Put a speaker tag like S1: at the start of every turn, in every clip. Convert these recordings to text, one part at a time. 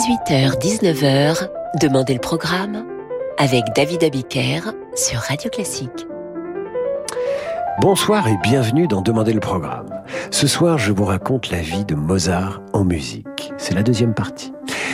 S1: 18h-19h, Demandez le programme avec David Abiker sur Radio Classique.
S2: Bonsoir et bienvenue dans Demandez le programme. Ce soir, je vous raconte la vie de Mozart en musique. C'est la deuxième partie.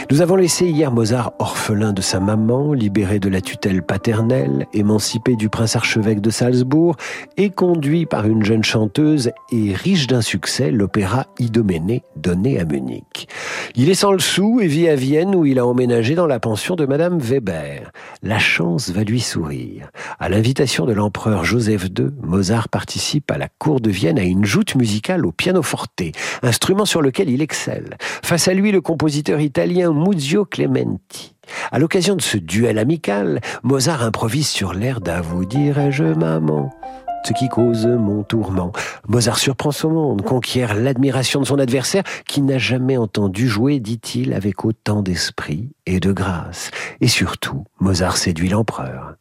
S2: Nous avons laissé hier Mozart orphelin de sa maman, libéré de la tutelle paternelle, émancipé du prince archevêque de Salzbourg et conduit par une jeune chanteuse et riche d'un succès, l'opéra Idoménée donné à Munich. Il est sans le sou et vit à Vienne où il a emménagé dans la pension de madame Weber. La chance va lui sourire. À l'invitation de l'empereur Joseph II, Mozart participe à la cour de Vienne à une joute musicale au pianoforte, instrument sur lequel il excelle. Face à lui, le compositeur italien Muzio Clementi. À l'occasion de ce duel amical, Mozart improvise sur l'air d'À vous dirais-je maman ce qui cause mon tourment. Mozart surprend son monde, conquiert l'admiration de son adversaire, qui n'a jamais entendu jouer, dit-il, avec autant d'esprit et de grâce. Et surtout, Mozart séduit l'empereur.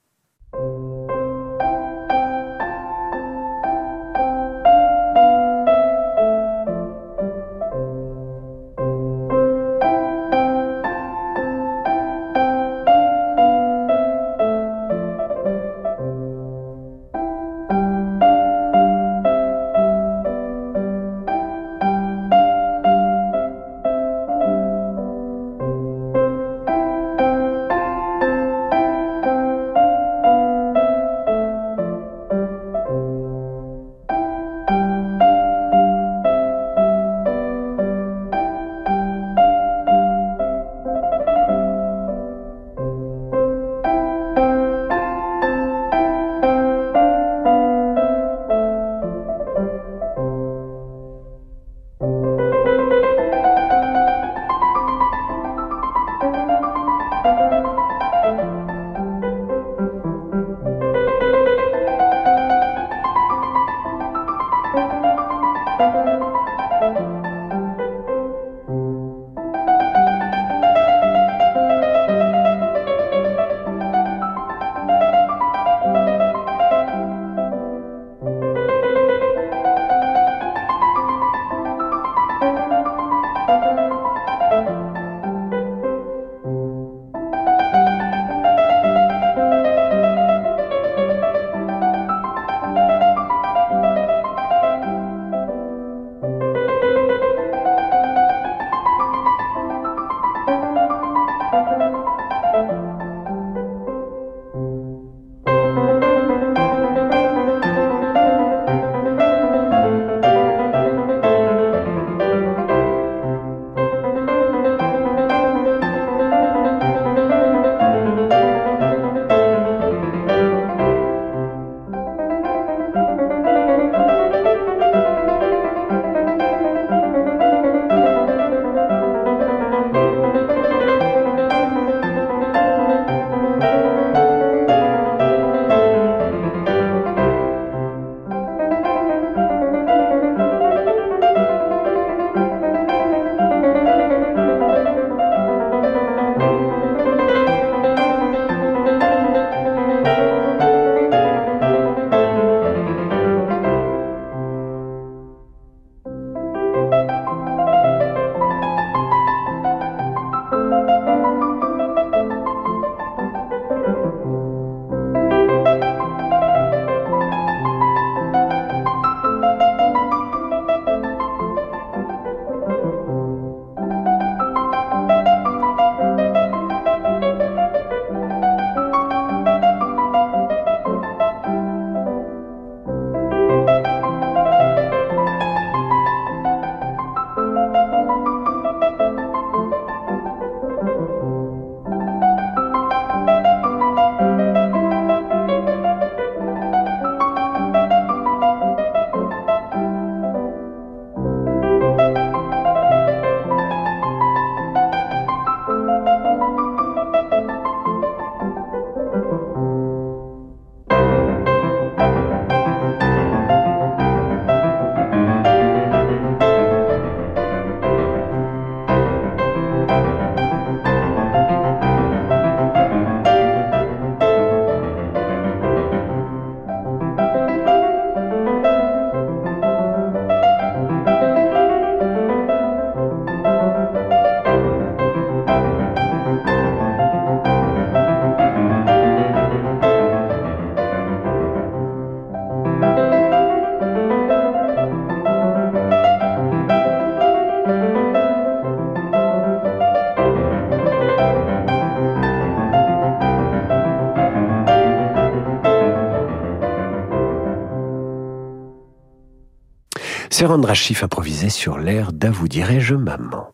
S2: Sir Andrachif improvisait sur l'air d'À vous dirais-je maman.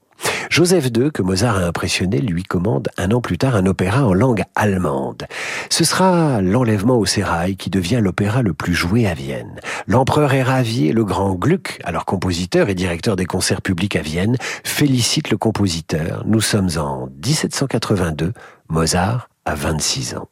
S2: Joseph II, que Mozart a impressionné, lui commande un an plus tard un opéra en langue allemande. Ce sera l'enlèvement au sérail qui devient l'opéra le plus joué à Vienne. L'empereur est ravi et le grand Gluck, alors compositeur et directeur des concerts publics à Vienne, félicite le compositeur. Nous sommes en 1782, Mozart a 26 ans.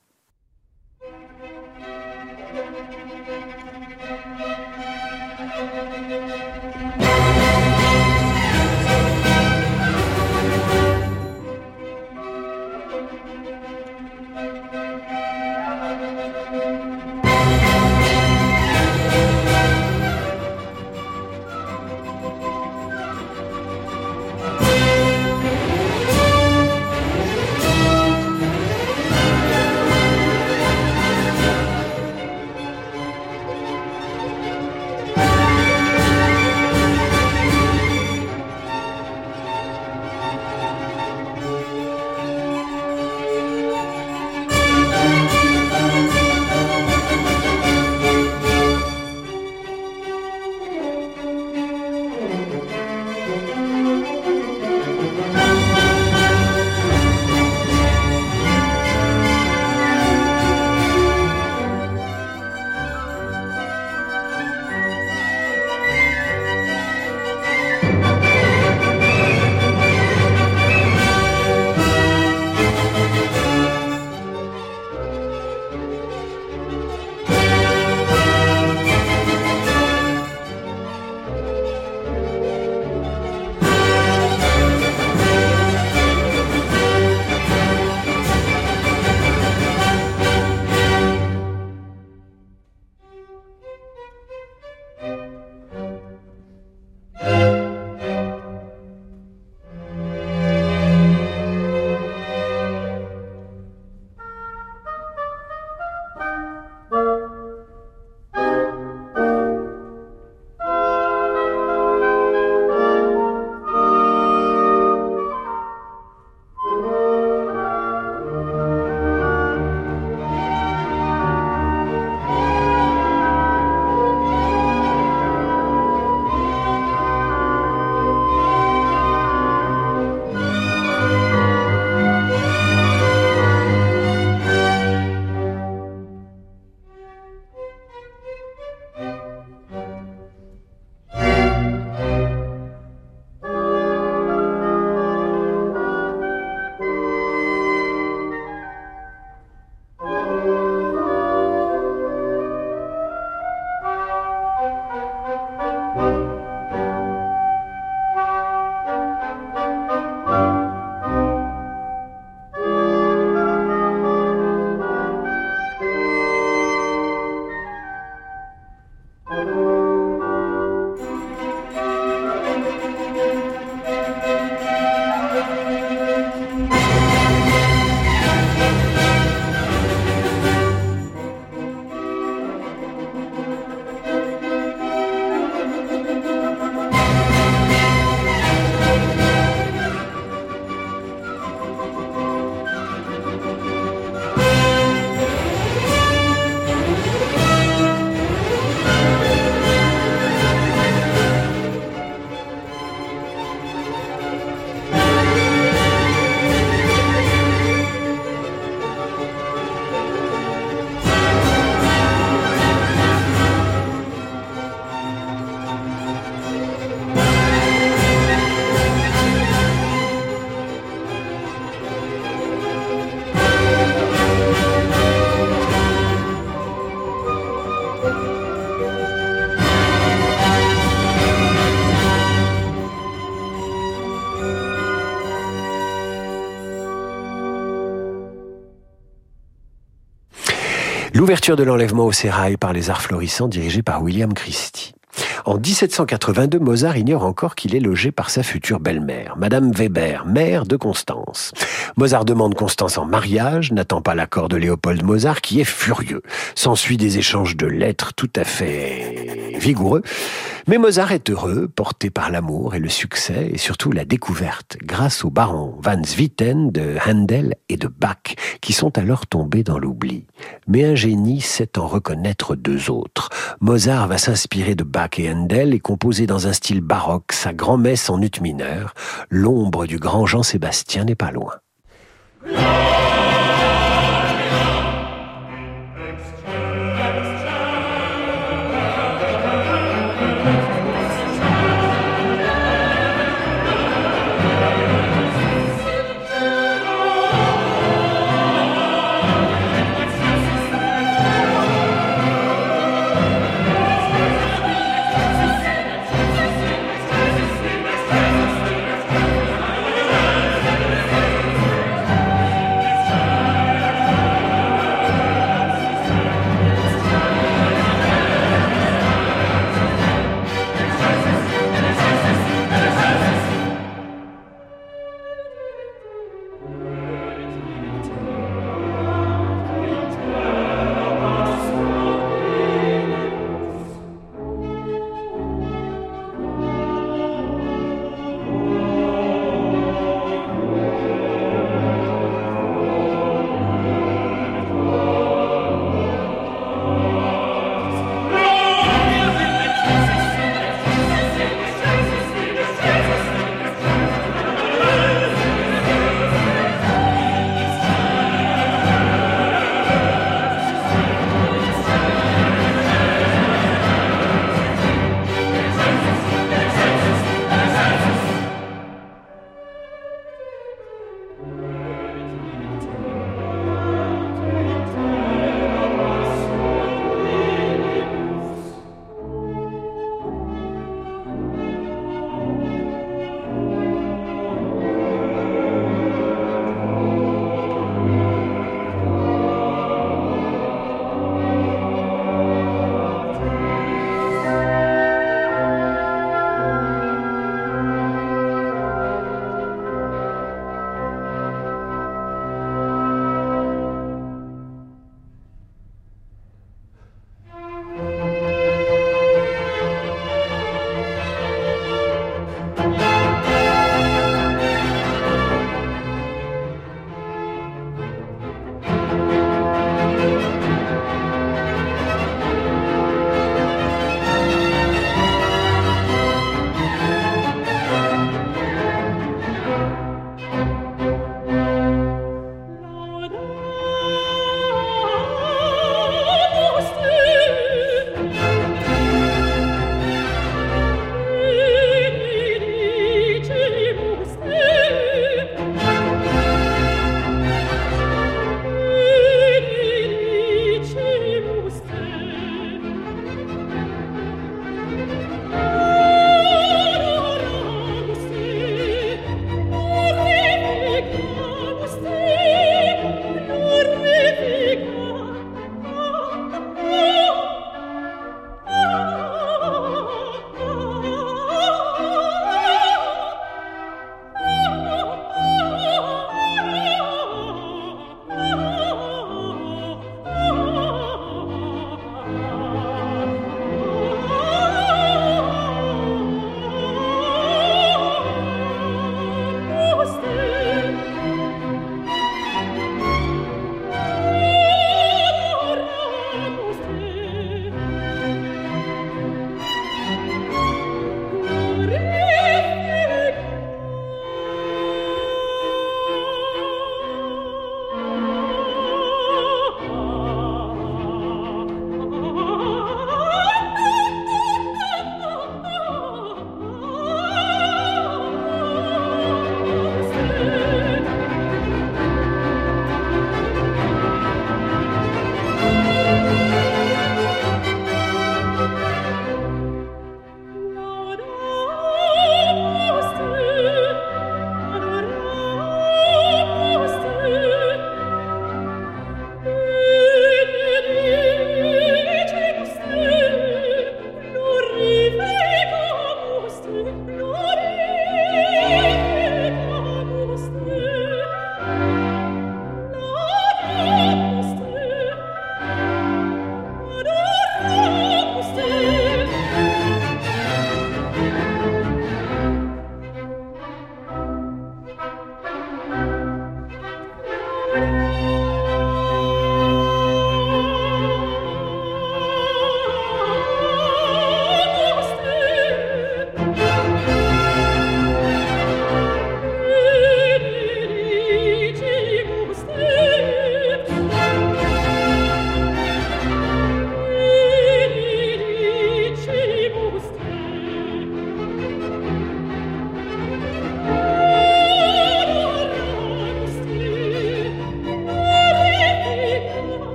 S2: L'ouverture de l'enlèvement au sérail par les arts florissants dirigée par William Christie. En 1782, Mozart ignore encore qu'il est logé par sa future belle-mère, Madame Weber, mère de Constance. Mozart demande Constance en mariage, n'attend pas l'accord de Léopold Mozart, qui est furieux. S'ensuit des échanges de lettres tout à fait vigoureux. Mais Mozart est heureux, porté par l'amour et le succès, et surtout la découverte, grâce au baron Van Swieten de Handel et de Bach, qui sont alors tombés dans l'oubli. Mais un génie sait en reconnaître deux autres. Mozart va s'inspirer de Bach et et composer dans un style baroque sa grand-messe en ut mineur. L'ombre du grand Jean-Sébastien n'est pas loin.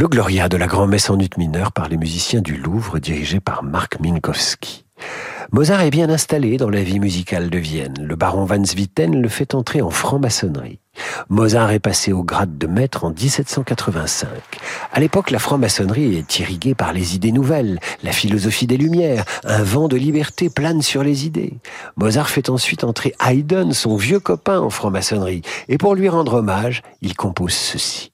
S2: Le Gloria de la grand-messe en ut mineur par les musiciens du Louvre dirigé par Marc Minkowski. Mozart est bien installé dans la vie musicale de Vienne. Le baron Van Swieten le fait entrer en franc-maçonnerie. Mozart est passé au grade de maître en 1785. À l'époque, la franc-maçonnerie est irriguée par les idées nouvelles, la philosophie des Lumières, un vent de liberté plane sur les idées. Mozart fait ensuite entrer Haydn, son vieux copain, en franc-maçonnerie, et pour lui rendre hommage, il compose ceci.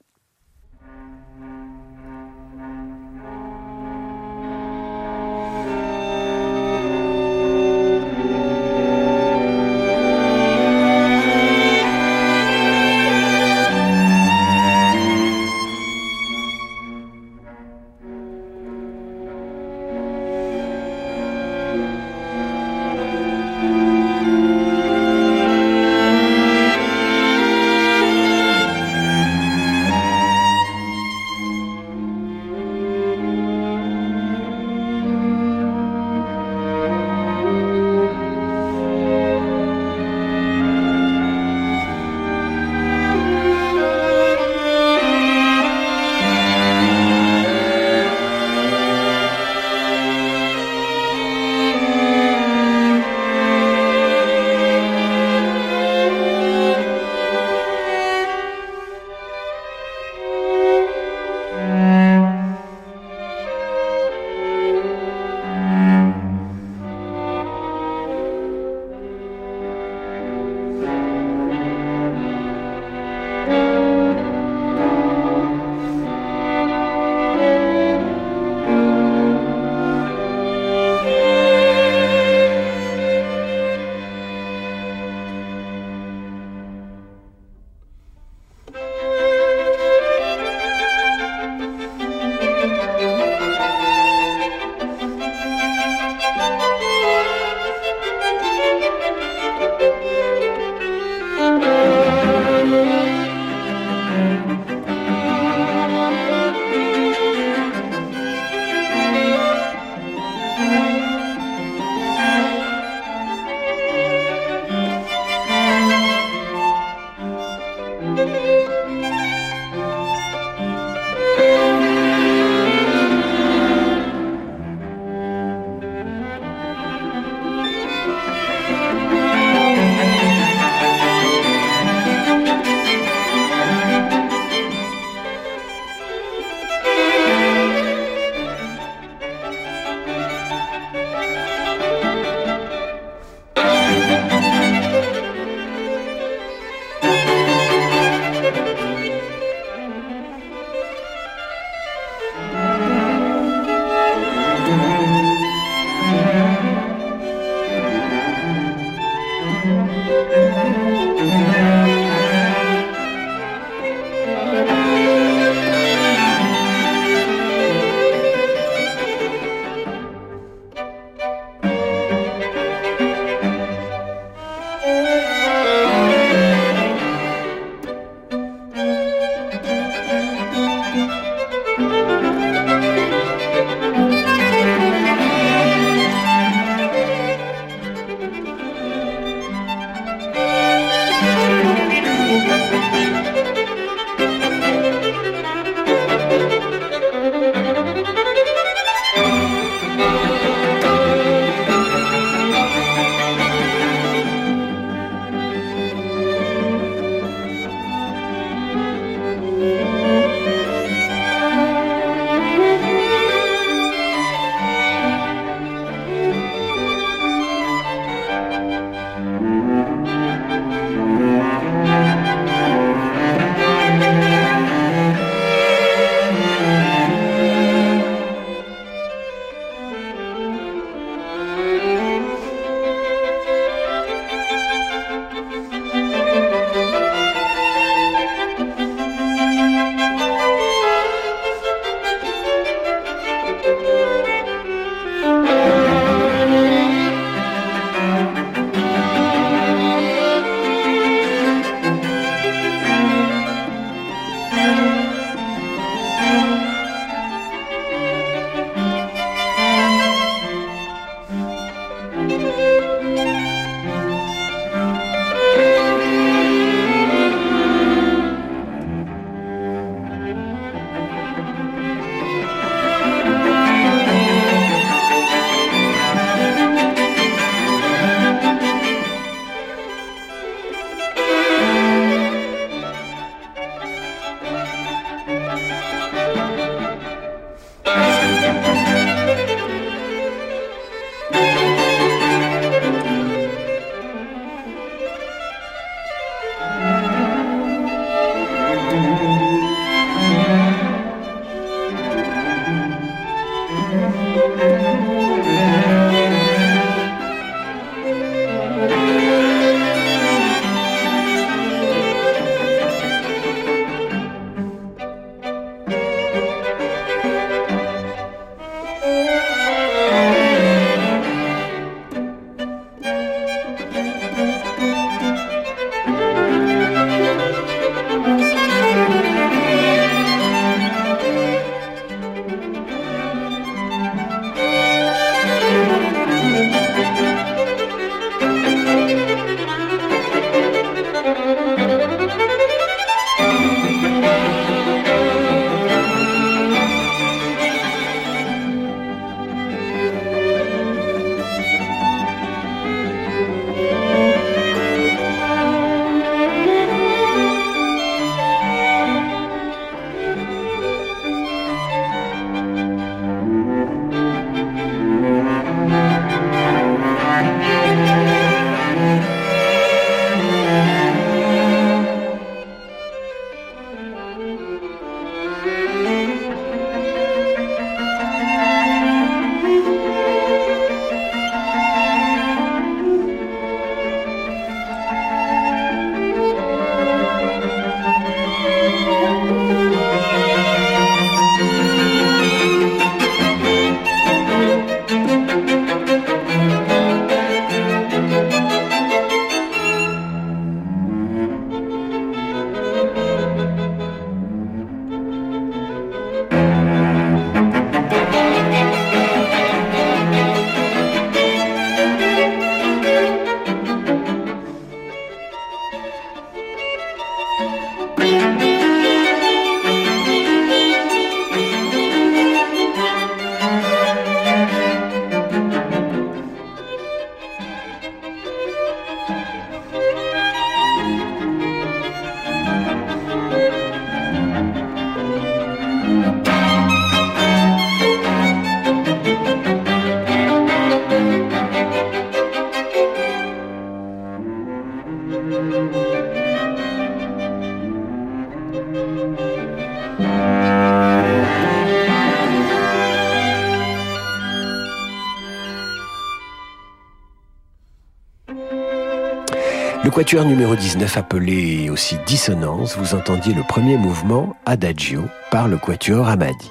S2: Quatuor numéro 19 appelé aussi Dissonance, vous entendiez le premier mouvement Adagio par le quatuor Amadi.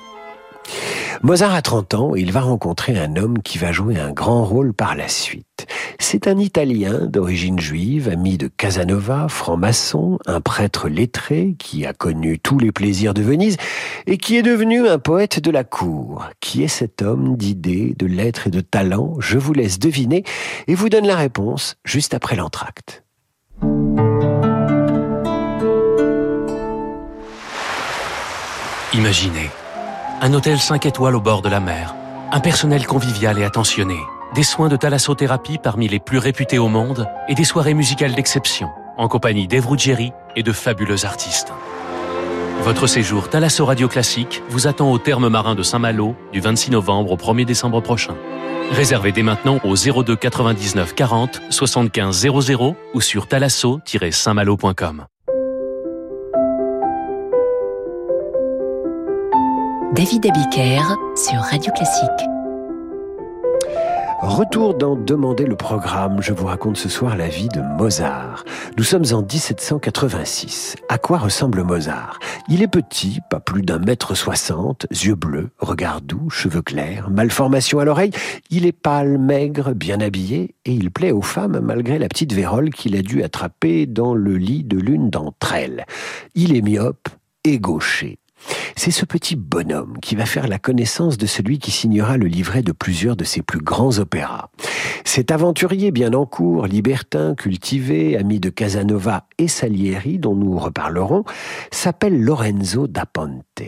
S2: Mozart a 30 ans et il va rencontrer un homme qui va jouer un grand rôle par la suite. C'est un Italien d'origine juive, ami de Casanova, franc-maçon, un prêtre lettré qui a connu tous les plaisirs de Venise et qui est devenu un poète de la cour. Qui est cet homme d'idées, de lettres et de talent Je vous laisse deviner et vous donne la réponse juste après l'entracte.
S3: Imaginez un hôtel 5 étoiles au bord de la mer, un personnel convivial et attentionné, des soins de thalassothérapie parmi les plus réputés au monde et des soirées musicales d'exception, en compagnie d'Eve Ruggieri et de fabuleux artistes. Votre séjour Thalasso Radio Classique vous attend au terme marin de Saint-Malo du 26 novembre au 1er décembre prochain. Réservez dès maintenant au 02 99 40 75 00 ou sur thalasso-saintmalo.com.
S1: David Abiker sur Radio Classique.
S2: Retour dans Demander le programme. Je vous raconte ce soir la vie de Mozart. Nous sommes en 1786. À quoi ressemble Mozart? Il est petit, pas plus d'un mètre soixante, yeux bleus, regard doux, cheveux clairs, malformation à l'oreille. Il est pâle, maigre, bien habillé et il plaît aux femmes malgré la petite vérole qu'il a dû attraper dans le lit de l'une d'entre elles. Il est myope et gaucher. C'est ce petit bonhomme qui va faire la connaissance de celui qui signera le livret de plusieurs de ses plus grands opéras. Cet aventurier bien en cours, libertin, cultivé, ami de Casanova et Salieri, dont nous reparlerons, s'appelle Lorenzo da Ponte.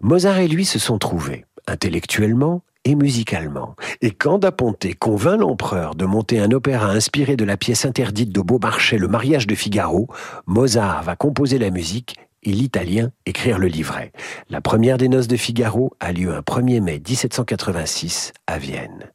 S2: Mozart et lui se sont trouvés, intellectuellement et musicalement. Et quand Da Ponte convainc l'empereur de monter un opéra inspiré de la pièce interdite de Beaumarchais, Le mariage de Figaro, Mozart va composer la musique et l'italien écrire le livret. La première des noces de Figaro a lieu un 1er mai 1786 à Vienne.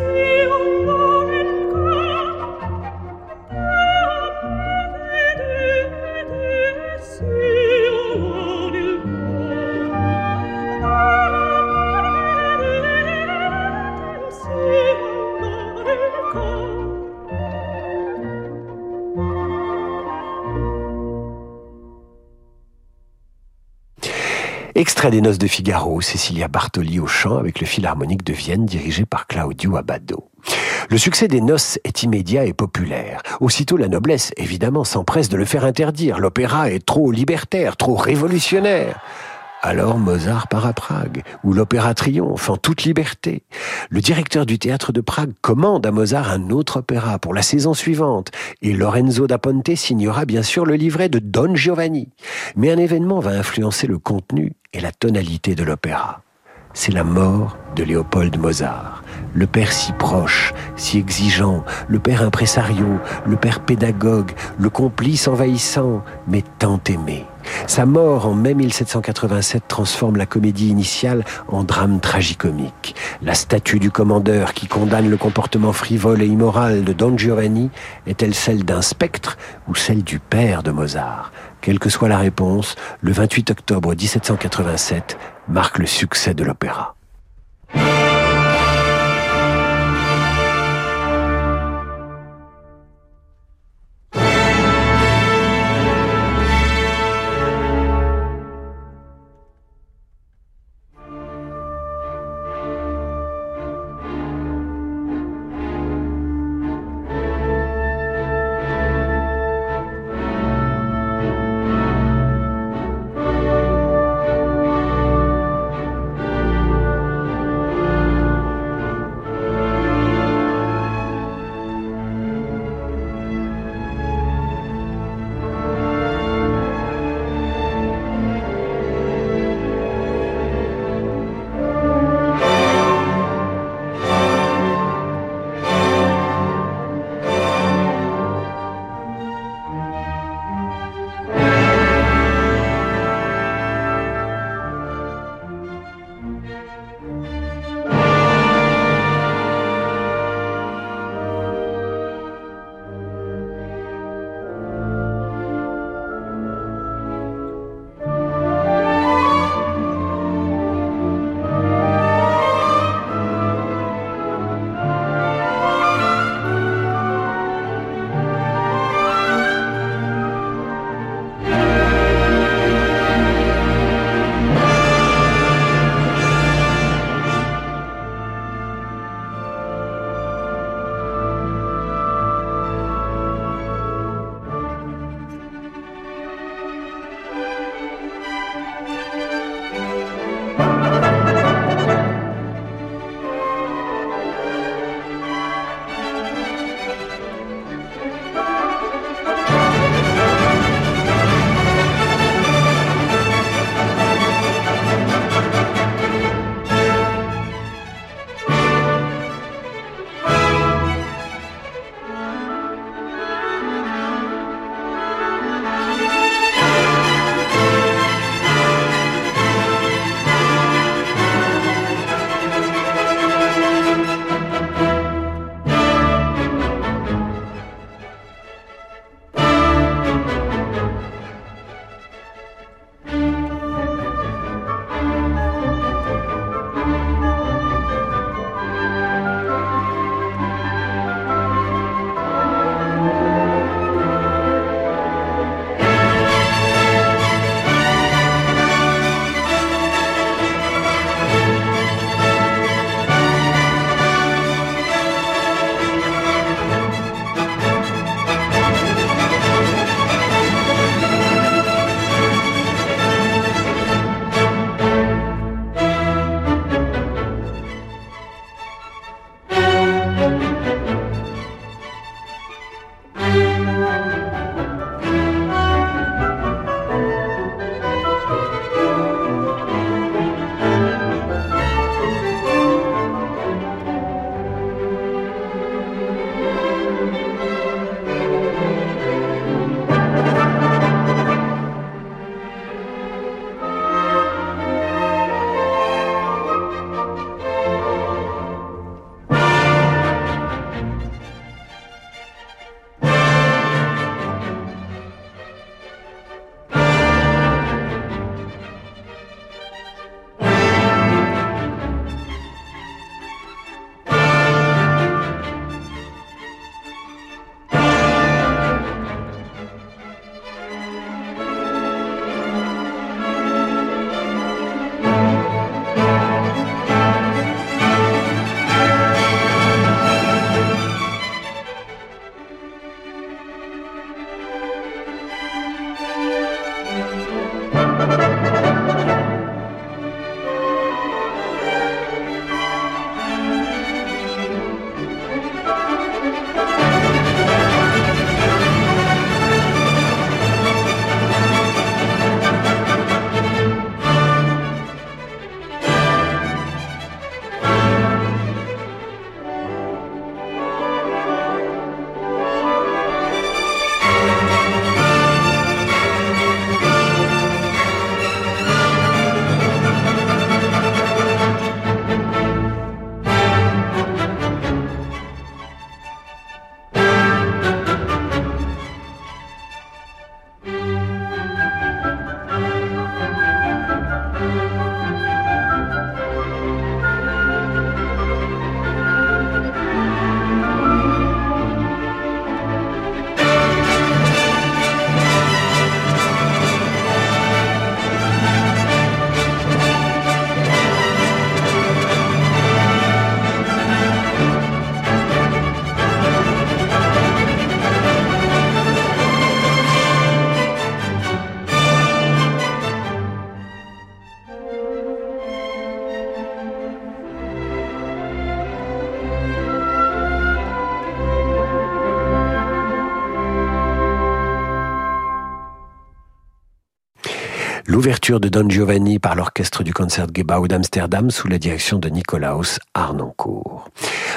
S2: Yeah. you. Extrait des Noces de Figaro, Cecilia Bartoli au chant avec le Philharmonique de Vienne dirigé par Claudio Abbado. Le succès des noces est immédiat et populaire. Aussitôt la noblesse, évidemment, s'empresse de le faire interdire. L'opéra est trop libertaire, trop révolutionnaire. Alors Mozart part à Prague, où l'opéra triomphe en toute liberté. Le directeur du théâtre de Prague commande à Mozart un autre opéra pour la saison suivante, et Lorenzo da Ponte signera bien sûr le livret de Don Giovanni. Mais un événement va influencer le contenu et la tonalité de l'opéra. C'est la mort de Léopold Mozart. Le père si proche, si exigeant, le père impresario, le père pédagogue, le complice envahissant, mais tant aimé. Sa mort en mai 1787 transforme la comédie initiale en drame tragicomique. La statue du commandeur qui condamne le comportement frivole et immoral de Don Giovanni est-elle celle d'un spectre ou celle du père de Mozart? Quelle que soit la réponse, le 28 octobre 1787 marque le succès de l'opéra. L'ouverture de Don Giovanni par l'orchestre du Concertgebouw d'Amsterdam sous la direction de Nicolaus Arnoncourt.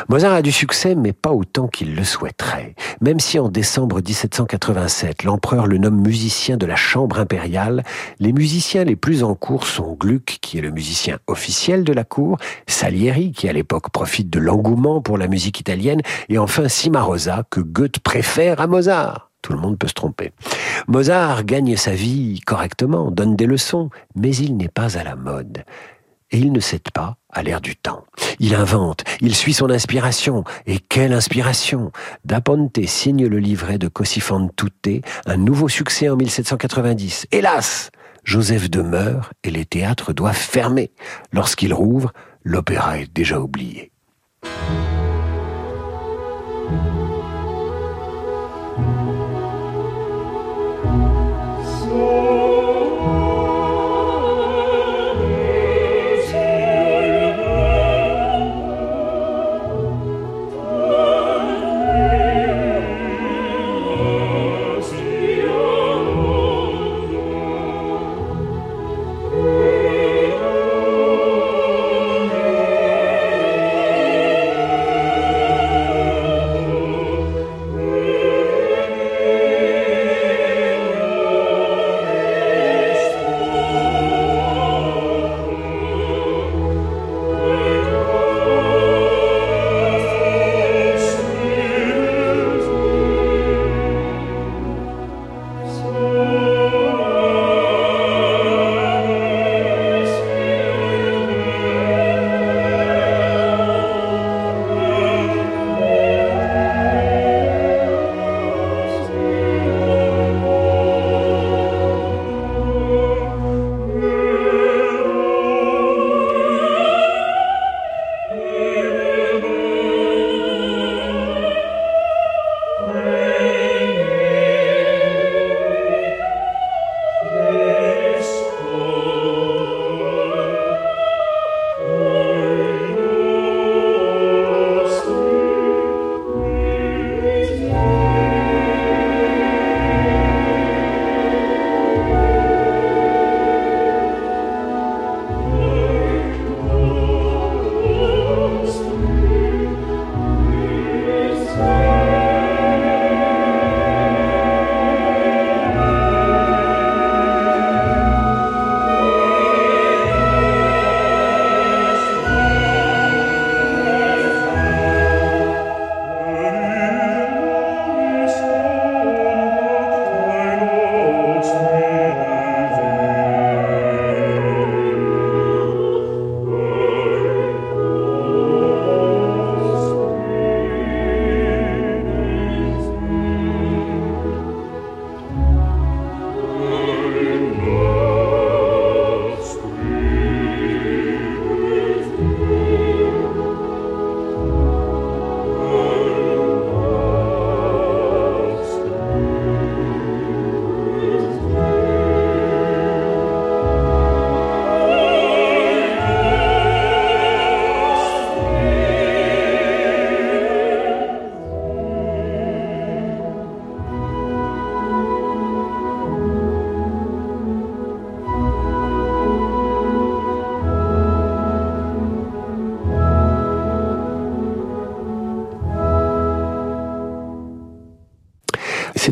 S2: Mozart a du succès, mais pas autant qu'il le souhaiterait. Même si en décembre 1787, l'empereur le nomme musicien de la chambre impériale, les musiciens les plus en cours sont Gluck, qui est le musicien officiel de la cour, Salieri, qui à l'époque profite de l'engouement pour la musique italienne, et enfin Cimarosa, que Goethe préfère à Mozart. Tout le monde peut se tromper. Mozart gagne sa vie correctement, donne des leçons, mais il n'est pas à la mode. Et il ne cède pas à l'air du temps. Il invente, il suit son inspiration. Et quelle inspiration Da Ponte signe le livret de Così fan tutte, un nouveau succès en 1790. Hélas Joseph demeure et les théâtres doivent fermer. Lorsqu'il rouvre, l'opéra est déjà oublié.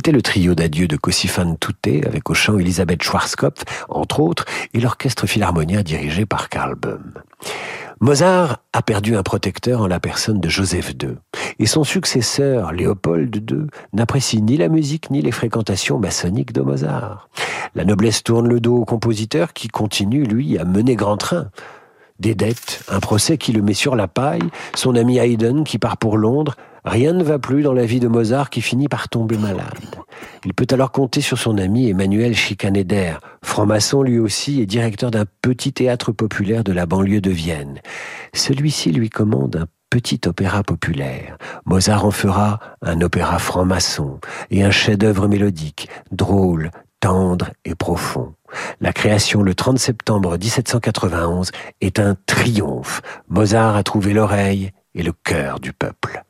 S2: C'était le trio d'adieu de Cossifan Touté avec au chant Elisabeth Schwarzkopf, entre autres, et l'orchestre philharmonien dirigé par Karl Böhm. Mozart a perdu un protecteur en la personne de Joseph II, et son successeur, Léopold II, n'apprécie ni la musique ni les fréquentations maçonniques de Mozart. La noblesse tourne le dos au compositeur qui continue, lui, à mener grand train. Des dettes, un procès qui le met sur la paille, son ami Haydn qui part pour Londres, Rien ne va plus dans la vie de Mozart qui finit par tomber malade. Il peut alors compter sur son ami Emmanuel Schikaneder, franc-maçon lui aussi et directeur d'un petit théâtre populaire de la banlieue de Vienne. Celui-ci lui commande un petit opéra populaire. Mozart en fera un opéra franc-maçon et un chef-d'œuvre mélodique, drôle, tendre et profond. La création le 30 septembre 1791 est un triomphe. Mozart a trouvé l'oreille et le cœur du peuple.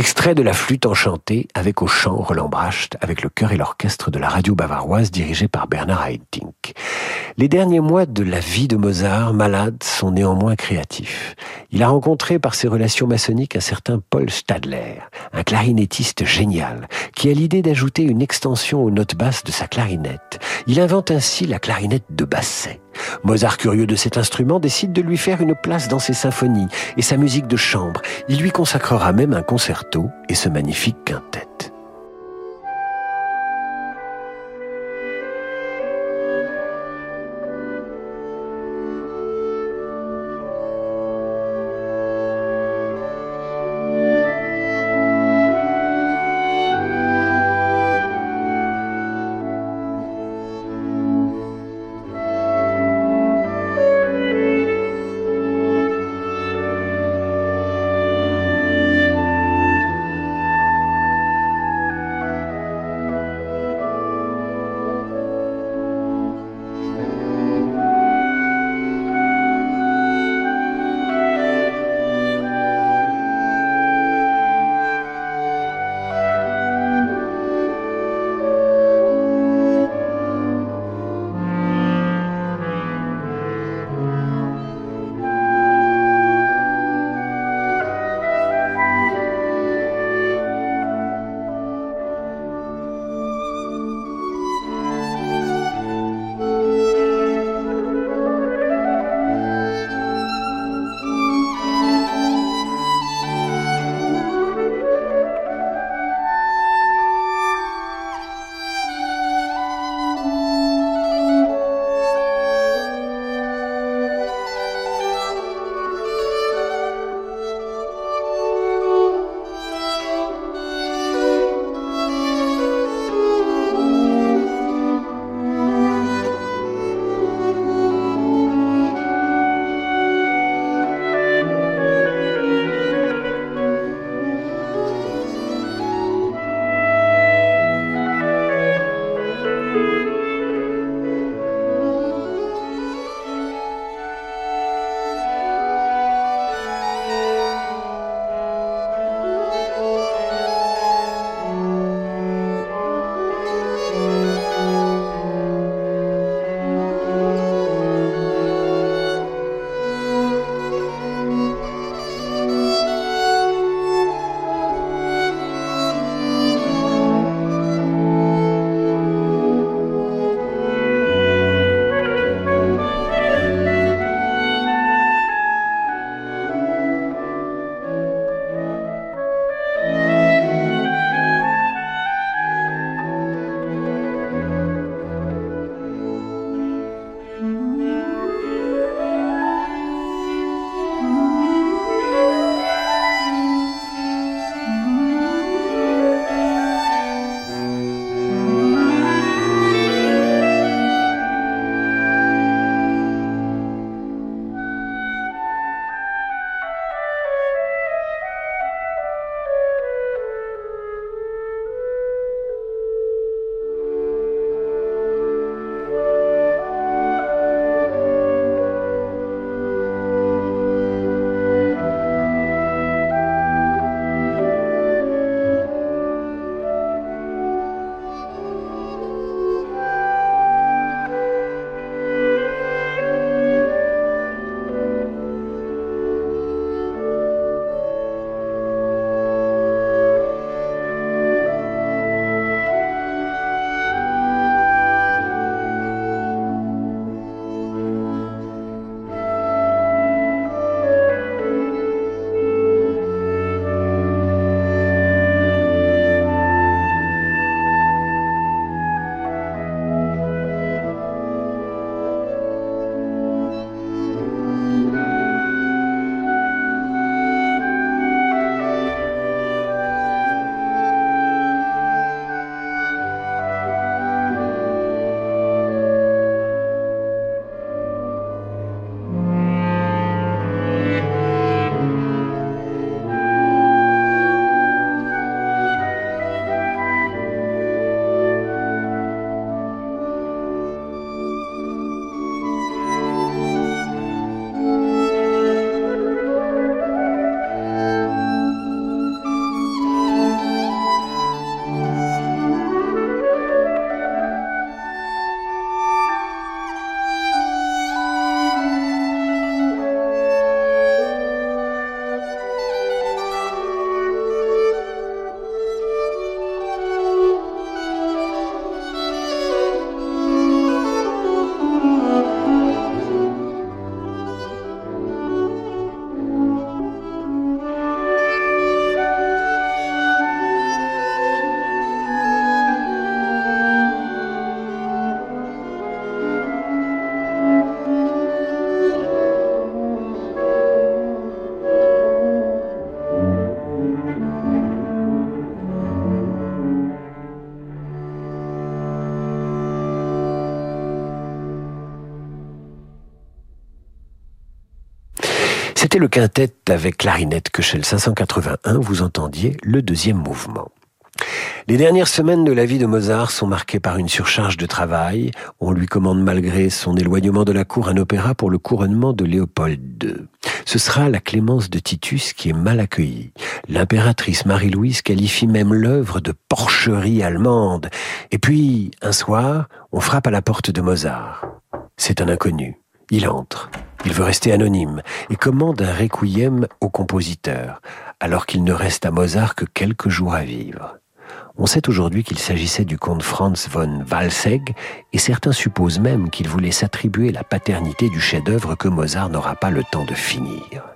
S2: Extrait de la flûte enchantée avec au chant Roland Bracht avec le chœur et l'orchestre de la radio bavaroise dirigé par Bernard Haitink. Les derniers mois de la vie de Mozart, malade, sont néanmoins créatifs. Il a rencontré par ses relations maçonniques un certain Paul Stadler, un clarinettiste génial, qui a l'idée d'ajouter une extension aux notes basses de sa clarinette. Il invente ainsi la clarinette de basset. Mozart, curieux de cet instrument, décide de lui faire une place dans ses symphonies et sa musique de chambre. Il lui consacrera même un concerto et ce magnifique quintet. C'était le quintet avec clarinette que chez le 581, vous entendiez le deuxième mouvement. Les dernières semaines de la vie de Mozart sont marquées par une surcharge de travail. On lui commande malgré son éloignement de la cour un opéra pour le couronnement de Léopold II. Ce sera la clémence de Titus qui est mal accueillie. L'impératrice Marie-Louise qualifie même l'œuvre de porcherie allemande. Et puis, un soir, on frappe à la porte de Mozart. C'est un inconnu. Il entre. Il veut rester anonyme et commande un requiem au compositeur, alors qu'il ne reste à Mozart que quelques jours à vivre. On sait aujourd'hui qu'il s'agissait du comte Franz von Walsegg, et certains supposent même qu'il voulait s'attribuer la paternité du chef-d'œuvre que Mozart n'aura pas le temps de finir.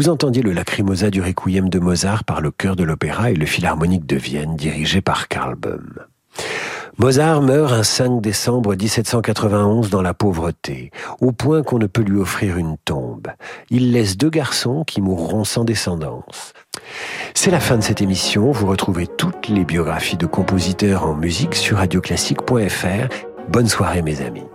S2: Vous entendiez le lacrymosa du requiem de Mozart par le chœur de l'opéra et le philharmonique de Vienne dirigé par Karl Böhm. Mozart meurt un 5 décembre 1791 dans la pauvreté, au point qu'on ne peut lui offrir une tombe. Il laisse deux garçons qui mourront sans descendance. C'est la fin de cette émission. Vous retrouvez toutes les biographies de compositeurs en musique sur radioclassique.fr. Bonne soirée mes amis.